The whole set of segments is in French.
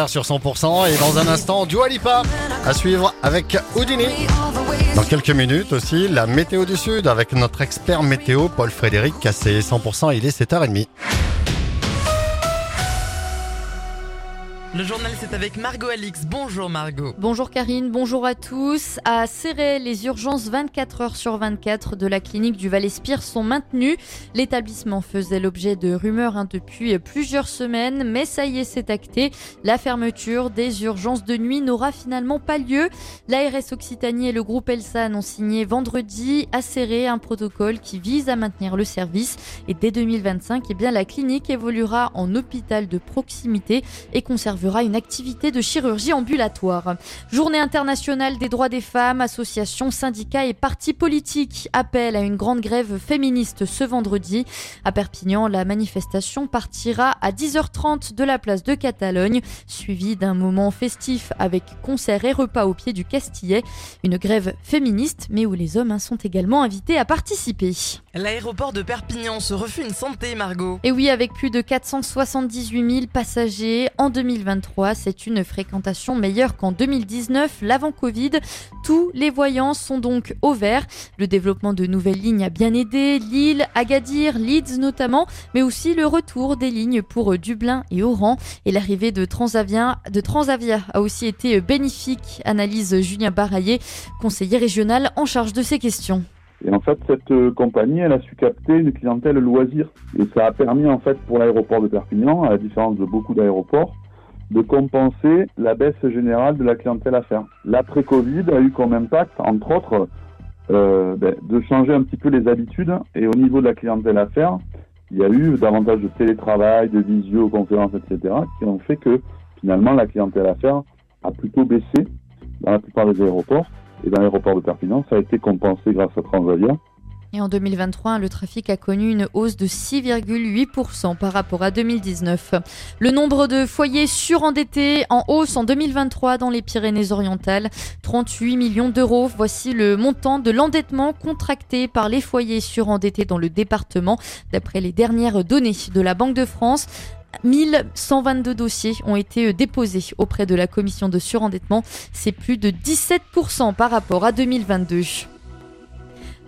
6h sur 100% et dans un instant, Dua Lipa à suivre avec Houdini. Dans quelques minutes aussi, la météo du Sud avec notre expert météo Paul Frédéric Cassé 100%, il est 7h30. Le journal, c'est avec Margot Alix. Bonjour Margot. Bonjour Karine, bonjour à tous. À Serré, les urgences 24 heures sur 24 de la clinique du Val-Espire sont maintenues. L'établissement faisait l'objet de rumeurs hein, depuis plusieurs semaines, mais ça y est, c'est acté. La fermeture des urgences de nuit n'aura finalement pas lieu. L'ARS Occitanie et le groupe Elsan ont signé vendredi à Serré un protocole qui vise à maintenir le service. Et dès 2025, eh bien, la clinique évoluera en hôpital de proximité et conservera une activité de chirurgie ambulatoire. Journée internationale des droits des femmes, associations, syndicats et partis politiques appellent à une grande grève féministe ce vendredi. À Perpignan, la manifestation partira à 10h30 de la place de Catalogne, suivie d'un moment festif avec concerts et repas au pied du Castillet. Une grève féministe, mais où les hommes hein, sont également invités à participer. L'aéroport de Perpignan se refait une santé, Margot. Et oui, avec plus de 478 000 passagers en 2023, c'est une fréquentation meilleure qu'en 2019, l'avant Covid. Tous les voyants sont donc au vert. Le développement de nouvelles lignes a bien aidé, Lille, Agadir, Leeds notamment, mais aussi le retour des lignes pour Dublin et Oran. Et l'arrivée de Transavia, a aussi été bénéfique, analyse Julien Baraillé, conseiller régional en charge de ces questions. Et en fait, cette euh, compagnie, elle a su capter une clientèle loisir. Et ça a permis, en fait, pour l'aéroport de Perpignan, à la différence de beaucoup d'aéroports, de compenser la baisse générale de la clientèle affaires. L'après-Covid a eu comme impact, entre autres, euh, ben, de changer un petit peu les habitudes. Et au niveau de la clientèle affaires, il y a eu davantage de télétravail, de visioconférences, etc., qui ont fait que finalement la clientèle affaires a plutôt baissé dans la plupart des aéroports. Et dans l'aéroport de Perpignan, ça a été compensé grâce à Transavia. Et en 2023, le trafic a connu une hausse de 6,8% par rapport à 2019. Le nombre de foyers surendettés en hausse en 2023 dans les Pyrénées-Orientales, 38 millions d'euros. Voici le montant de l'endettement contracté par les foyers surendettés dans le département, d'après les dernières données de la Banque de France. 1122 dossiers ont été déposés auprès de la commission de surendettement. C'est plus de 17% par rapport à 2022.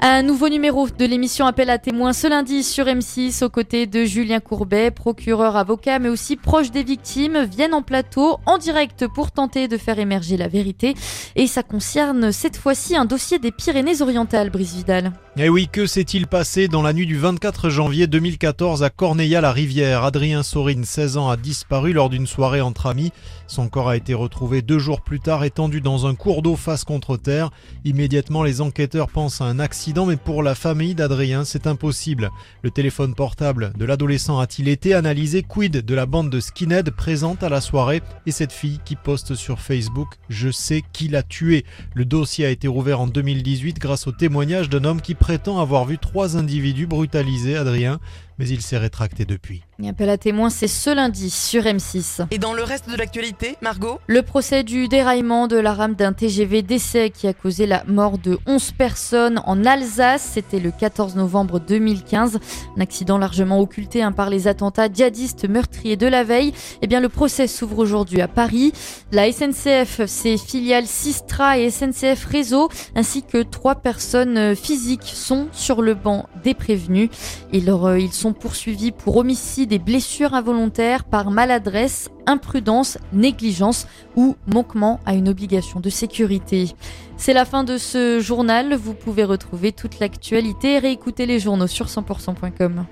Un nouveau numéro de l'émission Appel à témoins ce lundi sur M6 aux côtés de Julien Courbet, procureur avocat mais aussi proche des victimes, viennent en plateau en direct pour tenter de faire émerger la vérité. Et ça concerne cette fois-ci un dossier des Pyrénées-Orientales, Brice Vidal. Eh oui, que s'est-il passé dans la nuit du 24 janvier 2014 à Corneilla-la-Rivière Adrien Sorine, 16 ans, a disparu lors d'une soirée entre amis. Son corps a été retrouvé deux jours plus tard étendu dans un cours d'eau face contre terre. Immédiatement, les enquêteurs pensent à un accident, mais pour la famille d'Adrien, c'est impossible. Le téléphone portable de l'adolescent a-t-il été analysé Quid de la bande de skinhead présente à la soirée et cette fille qui poste sur Facebook Je sais qui l'a tué. Le dossier a été rouvert en 2018 grâce au témoignage d'un homme qui prétend avoir vu trois individus brutaliser Adrien, mais il s'est rétracté depuis. Et appel à témoins, c'est ce lundi sur M6. Et dans le reste de l'actualité, Margot? Le procès du déraillement de la rame d'un TGV d'essai qui a causé la mort de 11 personnes en Alsace. C'était le 14 novembre 2015. Un accident largement occulté hein, par les attentats djihadistes meurtriers de la veille. Eh bien, le procès s'ouvre aujourd'hui à Paris. La SNCF, ses filiales Sistra et SNCF Réseau, ainsi que trois personnes physiques sont sur le banc des prévenus. Ils, euh, ils sont poursuivis pour homicide des blessures involontaires par maladresse, imprudence, négligence ou manquement à une obligation de sécurité. C'est la fin de ce journal. Vous pouvez retrouver toute l'actualité et réécouter les journaux sur 100%.com.